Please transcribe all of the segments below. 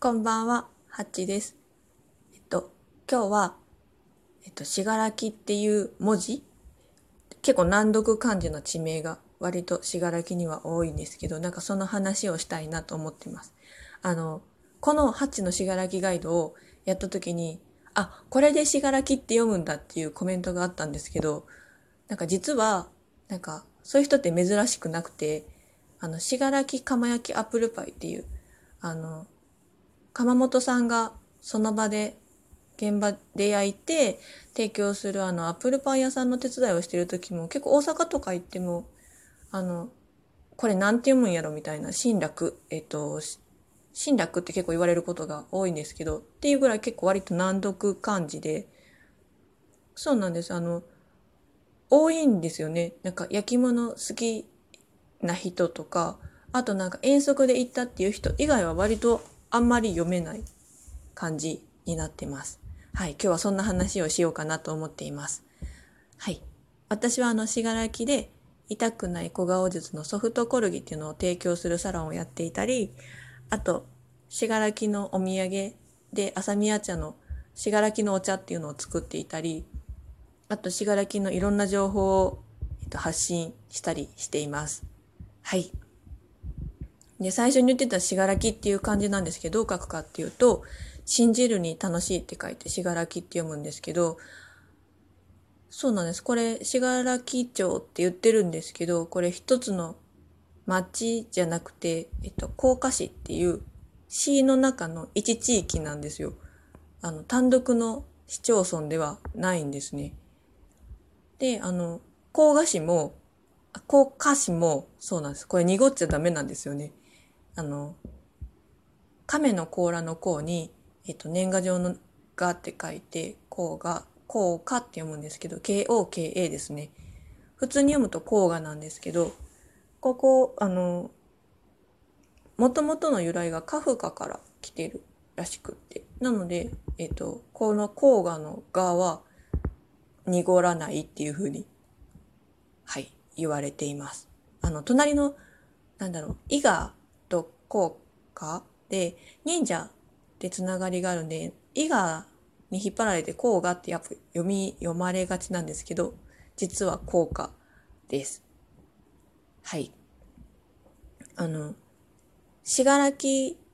こんばんは、ハッチです。えっと、今日は、えっと、しがらきっていう文字結構難読漢字の地名が割としがらきには多いんですけど、なんかその話をしたいなと思ってます。あの、このハッチのしがらきガイドをやった時に、あ、これでしがらきって読むんだっていうコメントがあったんですけど、なんか実は、なんかそういう人って珍しくなくて、あの、しがらき釜焼きアップルパイっていう、あの、窯元さんがその場で現場で焼いて提供するあのアップルパイ屋さんの手伝いをしてる時も結構大阪とか行ってもあのこれなんて読むんやろみたいな新楽えっと新楽って結構言われることが多いんですけどっていうぐらい結構割と難読漢字でそうなんです。あの多いんですよね。なんか焼き物好きな人とかあとなんか遠足で行ったっていう人以外は割とあんまり読めない感じになってます。はい。今日はそんな話をしようかなと思っています。はい。私はあの、しがらきで痛くない小顔術のソフトコルギっていうのを提供するサロンをやっていたり、あと、しがらきのお土産で朝宮茶のしがらきのお茶っていうのを作っていたり、あと、しがらきのいろんな情報を、発信したりしています。はい。で、最初に言ってたしがらきっていう漢字なんですけど、どう書くかっていうと、信じるに楽しいって書いてしがらきって読むんですけど、そうなんです。これ、しがらき町って言ってるんですけど、これ一つの町じゃなくて、えっと、甲賀市っていう市の中の一地域なんですよ。あの、単独の市町村ではないんですね。で、あの、甲賀市も、甲賀市もそうなんです。これ濁っちゃダメなんですよね。あの、亀の甲羅の甲に、えっと、年賀状のがって書いて、甲が、甲賀って読むんですけど、KOKA ですね。普通に読むと甲賀なんですけど、ここ、あの、もともとの由来がカフカから来てるらしくって。なので、えっと、この甲賀のがは濁らないっていうふうに、はい、言われています。あの、隣の、なんだろう、伊賀と効果で忍者ってつながりがあるんで伊賀に引っ張られて甲賀ってやっぱ読み読まれがちなんですけど実は効果です。はい。あの信楽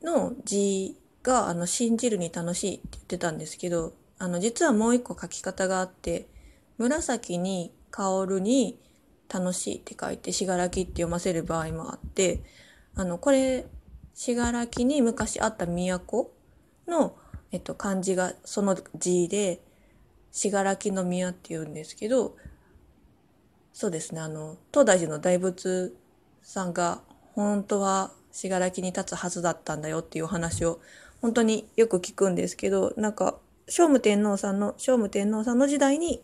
の字があの信じるに楽しいって言ってたんですけどあの実はもう一個書き方があって紫に香るに楽しいって書いて信楽って読ませる場合もあってあの、これ、信楽に昔あった都の、えっと、漢字がその字で、信楽の宮って言うんですけど、そうですね、あの、東大寺の大仏さんが、本当は信楽に立つはずだったんだよっていうお話を、本当によく聞くんですけど、なんか、聖武天皇さんの、聖武天皇さんの時代に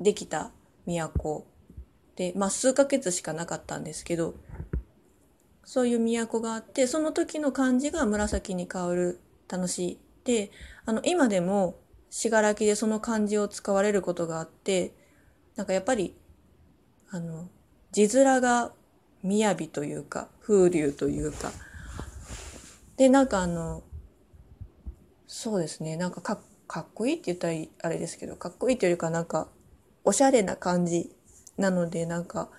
できた都で、まあ数ヶ月しかなかったんですけど、そういう都があって、その時の漢字が紫に香る楽しい。で、あの、今でも、信楽でその漢字を使われることがあって、なんかやっぱり、あの、字面が雅というか、風流というか、で、なんかあの、そうですね、なんかかかっこいいって言ったらあれですけど、かっこいいというかなんか、おしゃれな感じなので、なんか、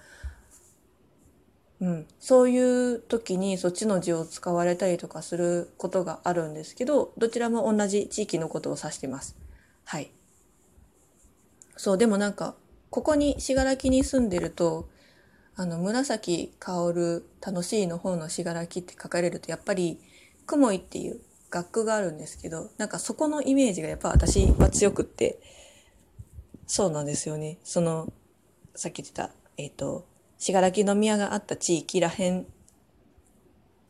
うん、そういう時にそっちの字を使われたりとかすることがあるんですけどどちらも同じ地域のことを指してます。はい。そうでもなんかここに信楽に住んでるとあの紫香る楽しいの方の信楽って書かれるとやっぱり雲井っていう学区があるんですけどなんかそこのイメージがやっぱ私は強くってそうなんですよね。そのさっき言ってたえっ、と信楽宮があった地域らへん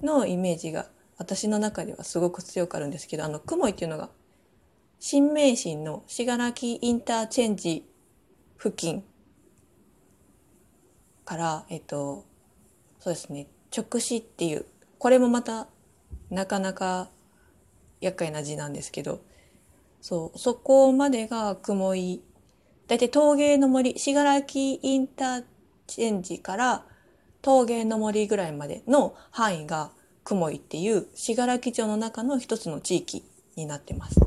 のイメージが私の中ではすごく強くあるんですけど、あの、雲井っていうのが、新名神の信楽インターチェンジ付近から、えっと、そうですね、直視っていう、これもまたなかなか厄介な字なんですけど、そう、そこまでが雲井、だいたい陶芸の森、信楽インターチェンジから陶芸の森ぐらいまでの範囲が雲井っていう信楽町の中の一つの地域になってます。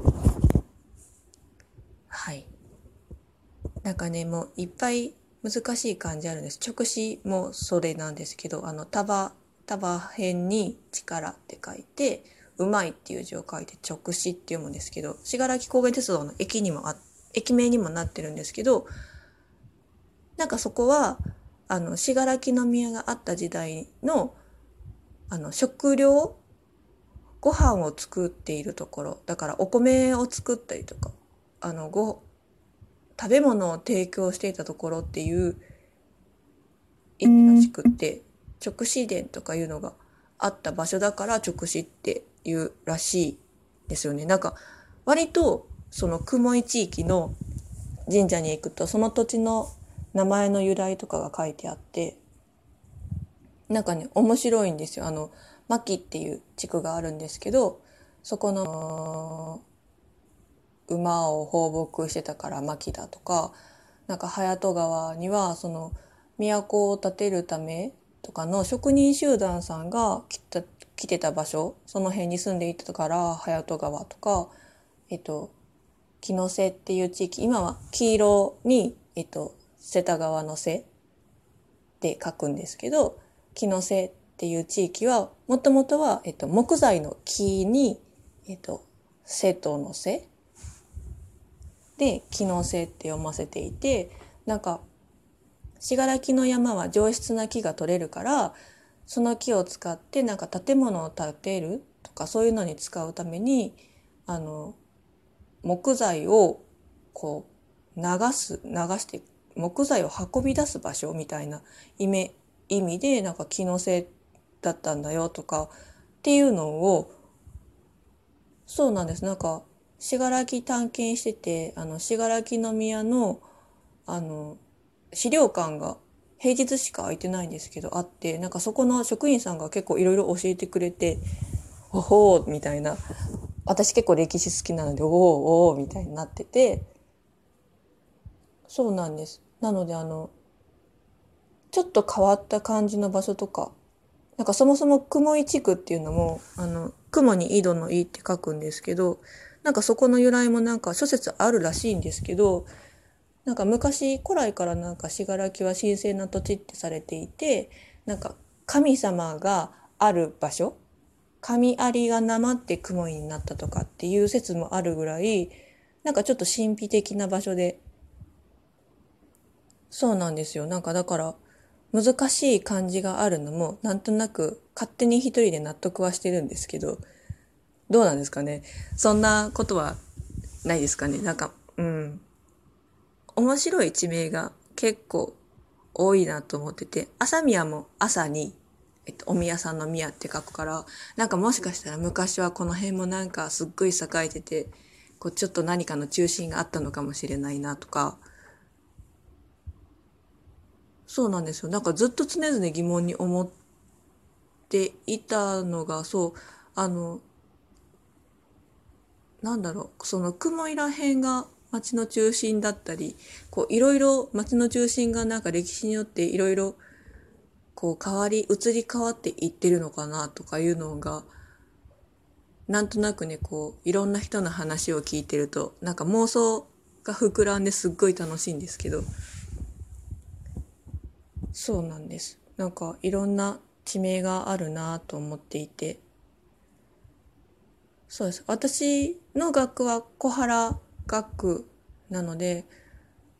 はい。なんかね、もういっぱい難しい漢字あるんです。直詞もそれなんですけど、あの、束、束辺に力って書いて、うまいっていう字を書いて直詞って読むんですけど、信楽高原鉄道の駅にもあ、駅名にもなってるんですけど、なんかそこは、あの、信楽宮があった時代の、あの、食料ご飯を作っているところ、だからお米を作ったりとか、あの、ご、食べ物を提供していたところっていう意味らしくって、直視殿とかいうのがあった場所だから直視っていうらしいですよね。なんか、割と、その雲井地域の神社に行くと、その土地の名前の由来とかが書いてあって、なんかね、面白いんですよ。あの、牧っていう地区があるんですけど、そこの、馬を放牧してたから牧だとか、なんか隼人川には、その、都を建てるためとかの職人集団さんが来た来てた場所、その辺に住んでいたから隼人川とか、えっと、木の瀬っていう地域、今は黄色に、えっと、瀬田川の瀬で書くんですけど、木の瀬っていう地域は、もともとは、えっと、木材の木に、えっと、瀬戸の瀬で、木の瀬って読ませていて、なんか、信楽の山は上質な木が取れるから、その木を使ってなんか建物を建てるとかそういうのに使うために、あの、木材をこう流す、流して木材を運び出す場所みたいな意味意味でなんか気のせいだったんだよとかっていうのをそうなんです。なんか信楽探検しててあの信楽宮のあの資料館が平日しか空いてないんですけどあってなんかそこの職員さんが結構いろいろ教えてくれて「おほー」みたいな。私結構歴史好きなので「おーおー」みたいになってて。そうなんです。なのであのちょっと変わった感じの場所とかなんかそもそも雲井地区っていうのもあの雲に井戸の井って書くんですけどなんかそこの由来もなんか諸説あるらしいんですけどなんか昔古来からなんか信楽は神聖な土地ってされていてなんか神様がある場所神有がなまって雲井になったとかっていう説もあるぐらいなんかちょっと神秘的な場所でそうなんですよ。なんかだから、難しい漢字があるのも、なんとなく勝手に一人で納得はしてるんですけど、どうなんですかね？そんなことはないですかね？なんか、うん。面白い地名が結構多いなと思ってて、朝宮も朝に、えっと、お宮さんの宮って書くから、なんかもしかしたら昔はこの辺もなんかすっごい栄えてて、こうちょっと何かの中心があったのかもしれないなとか、そうなんですよ。なんかずっと常々疑問に思っていたのが、そう、あの、なんだろう、その雲いら辺が街の中心だったり、こういろいろ街の中心がなんか歴史によっていろいろこう変わり、移り変わっていってるのかなとかいうのが、なんとなくね、こういろんな人の話を聞いてると、なんか妄想が膨らんですっごい楽しいんですけど、そうなんです。なんかいろんな地名があるなと思っていて。そうです。私の学は小原学区なので、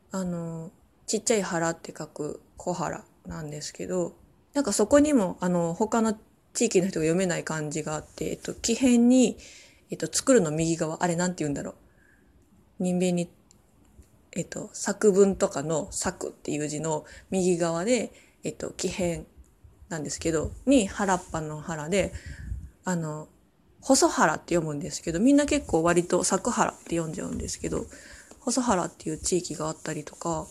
あの、ちっちゃい原って書く小原なんですけど、なんかそこにも、あの、他の地域の人が読めない漢字があって、えっと、木辺に、えっと、作るの右側、あれなんて言うんだろう。人間にえっと、作文とかの作っていう字の右側で、えっと、木片なんですけど、に原っぱの原で、あの、細原って読むんですけど、みんな結構割と作原って読んじゃうんですけど、細原っていう地域があったりとか、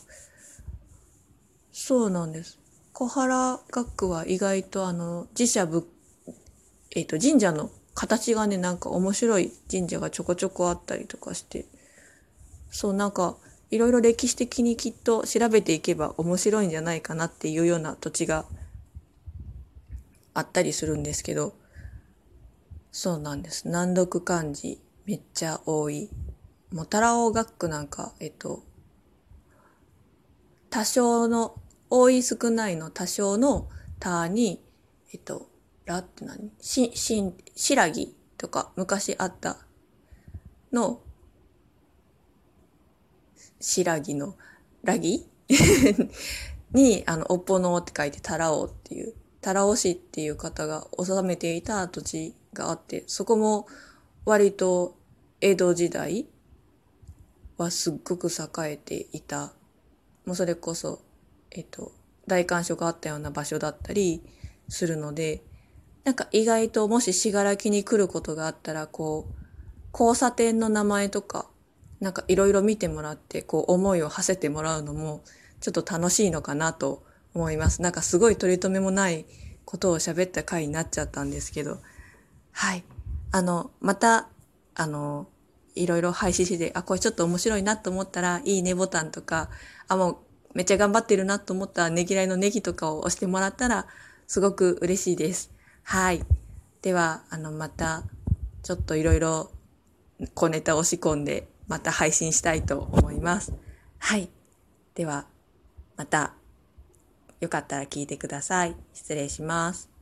そうなんです。小原学区は意外とあの、自社仏、えっ、と、神社の形がね、なんか面白い神社がちょこちょこあったりとかして、そうなんか、いろいろ歴史的にきっと調べていけば面白いんじゃないかなっていうような土地があったりするんですけど、そうなんです。難読漢字めっちゃ多い。もうタラオ学区なんか、えっと、多少の、多い少ないの多少のたに、えっと、らって何？し、しん、しらぎとか昔あったの、しらぎのらぎ に、あの、おっぽのって書いてタラオっていう、タラオ市っていう方が治めていた土地があって、そこも割と江戸時代はすっごく栄えていた。もうそれこそ、えっと、大観所があったような場所だったりするので、なんか意外ともし信楽に来ることがあったら、こう、交差点の名前とか、なんかいろいろ見てもらって、こう思いを馳せてもらうのも、ちょっと楽しいのかなと思います。なんかすごい取り留めもないことを喋った回になっちゃったんですけど、はい。あの、また、あの、いろいろ配信して、あ、これちょっと面白いなと思ったら、いいねボタンとか、あ、もうめっちゃ頑張ってるなと思ったら、ねぎらいのネギとかを押してもらったら、すごく嬉しいです。はい。では、あの、また、ちょっといろいろ小ネタを仕込んで、また配信したいと思います。はい。では、また、よかったら聞いてください。失礼します。